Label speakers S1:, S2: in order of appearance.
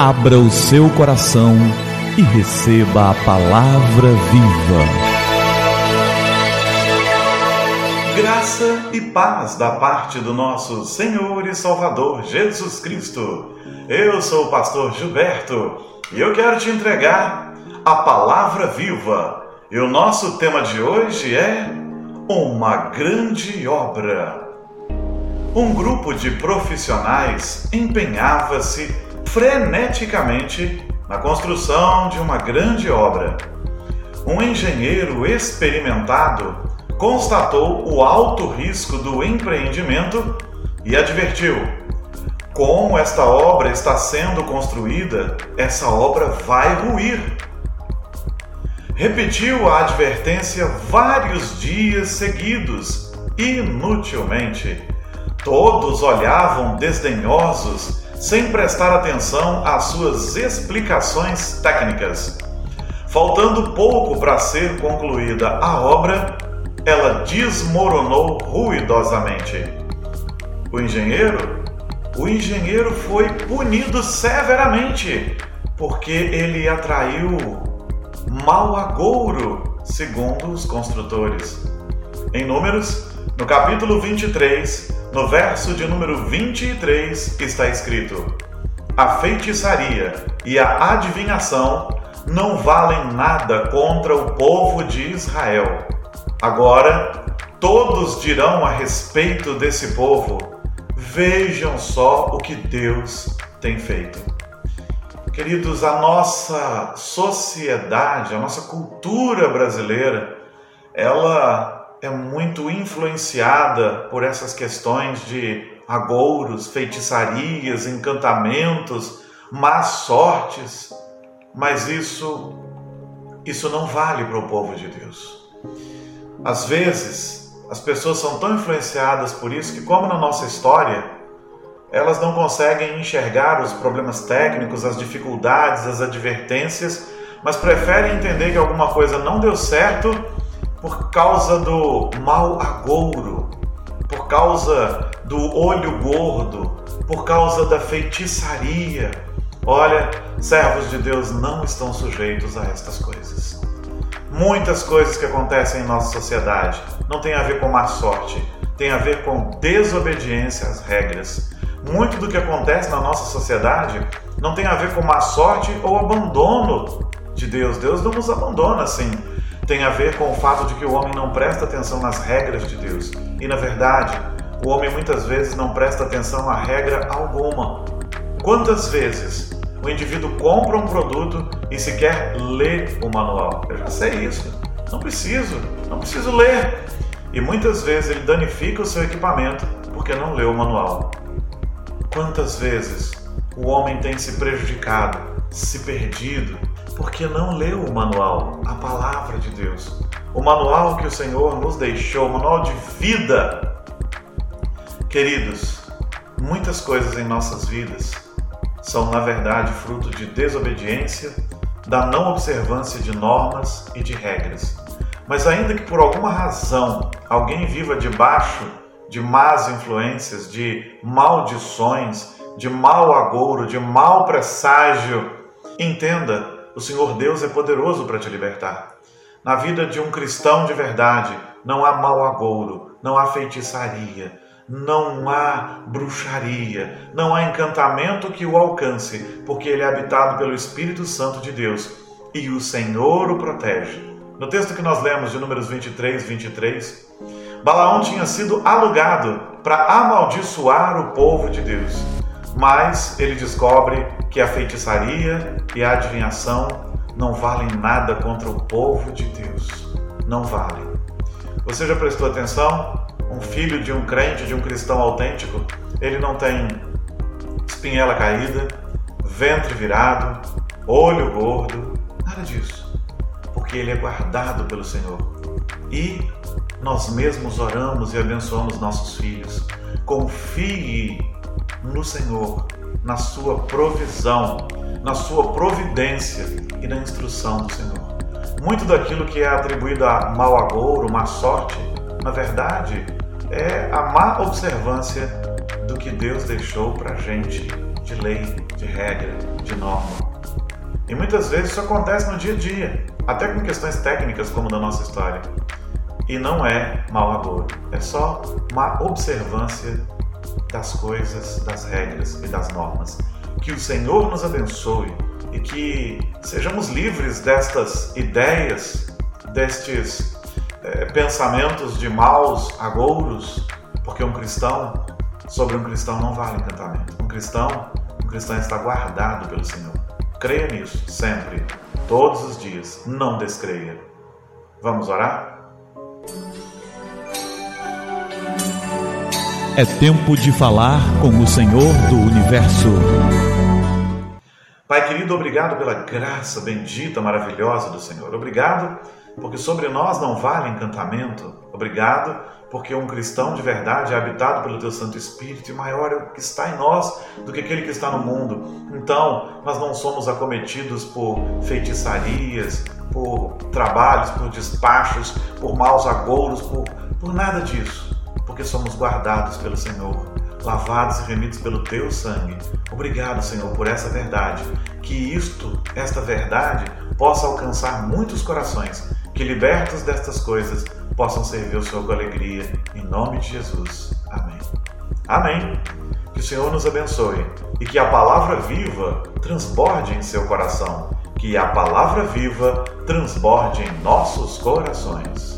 S1: Abra o seu coração e receba a palavra viva.
S2: Graça e paz da parte do nosso Senhor e Salvador Jesus Cristo. Eu sou o pastor Gilberto e eu quero te entregar a palavra viva. E o nosso tema de hoje é uma grande obra. Um grupo de profissionais empenhava-se freneticamente na construção de uma grande obra. Um engenheiro experimentado constatou o alto risco do empreendimento e advertiu: como esta obra está sendo construída, essa obra vai ruir. Repetiu a advertência vários dias seguidos, inutilmente. Todos olhavam desdenhosos sem prestar atenção às suas explicações técnicas. Faltando pouco para ser concluída a obra, ela desmoronou ruidosamente. O engenheiro? O engenheiro foi punido severamente porque ele atraiu mau agouro, segundo os construtores. Em Números, no capítulo 23, no verso de número 23 está escrito: A feitiçaria e a adivinhação não valem nada contra o povo de Israel. Agora, todos dirão a respeito desse povo: Vejam só o que Deus tem feito. Queridos, a nossa sociedade, a nossa cultura brasileira, ela é muito influenciada por essas questões de agouros, feitiçarias, encantamentos, más sortes, mas isso isso não vale para o povo de Deus. Às vezes, as pessoas são tão influenciadas por isso que como na nossa história, elas não conseguem enxergar os problemas técnicos, as dificuldades, as advertências, mas preferem entender que alguma coisa não deu certo por causa do mau agouro, por causa do olho gordo, por causa da feitiçaria. Olha, servos de Deus não estão sujeitos a estas coisas. Muitas coisas que acontecem em nossa sociedade não tem a ver com má sorte, tem a ver com desobediência às regras. Muito do que acontece na nossa sociedade não tem a ver com má sorte ou abandono de Deus. Deus não nos abandona assim tem a ver com o fato de que o homem não presta atenção nas regras de Deus. E na verdade, o homem muitas vezes não presta atenção a regra alguma. Quantas vezes o indivíduo compra um produto e sequer lê o manual? Eu já sei isso. Não preciso, não preciso ler. E muitas vezes ele danifica o seu equipamento porque não leu o manual. Quantas vezes o homem tem se prejudicado, se perdido, porque não leu o manual, a palavra de Deus. O manual que o Senhor nos deixou, o manual de vida. Queridos, muitas coisas em nossas vidas são, na verdade, fruto de desobediência, da não observância de normas e de regras. Mas, ainda que por alguma razão alguém viva debaixo de más influências, de maldições, de mau agouro, de mau presságio, entenda o Senhor Deus é poderoso para te libertar. Na vida de um cristão de verdade, não há mau agouro, não há feitiçaria, não há bruxaria, não há encantamento que o alcance, porque ele é habitado pelo Espírito Santo de Deus e o Senhor o protege. No texto que nós lemos de Números 23, 23, Balaão tinha sido alugado para amaldiçoar o povo de Deus, mas ele descobre que a feitiçaria e a adivinhação não valem nada contra o povo de Deus. Não valem. Você já prestou atenção? Um filho de um crente, de um cristão autêntico, ele não tem espinhela caída, ventre virado, olho gordo, nada disso. Porque ele é guardado pelo Senhor. E nós mesmos oramos e abençoamos nossos filhos. Confie no Senhor na sua provisão, na sua providência e na instrução do Senhor. Muito daquilo que é atribuído a mau agouro, má sorte, na verdade, é a má observância do que Deus deixou para a gente de lei, de regra, de norma. E muitas vezes isso acontece no dia a dia, até com questões técnicas como da nossa história. E não é mau agouro, é só uma observância das coisas, das regras e das normas. Que o Senhor nos abençoe e que sejamos livres destas ideias, destes é, pensamentos de maus agouros, porque um cristão, sobre um cristão não vale encantamento. Um cristão, um cristão está guardado pelo Senhor. Creia nisso, sempre, todos os dias, não descreia. Vamos orar?
S1: É tempo de falar com o Senhor do Universo.
S2: Pai querido, obrigado pela graça bendita, maravilhosa do Senhor. Obrigado porque sobre nós não vale encantamento. Obrigado porque um cristão de verdade é habitado pelo Teu Santo Espírito e maior é o que está em nós do que aquele que está no mundo. Então, nós não somos acometidos por feitiçarias, por trabalhos, por despachos, por maus agouros, por, por nada disso porque somos guardados pelo Senhor, lavados e remidos pelo teu sangue. Obrigado, Senhor, por essa verdade. Que isto, esta verdade, possa alcançar muitos corações, que libertos destas coisas possam servir o Senhor com alegria. Em nome de Jesus. Amém. Amém. Que o Senhor nos abençoe e que a palavra viva transborde em seu coração. Que a palavra viva transborde em nossos corações.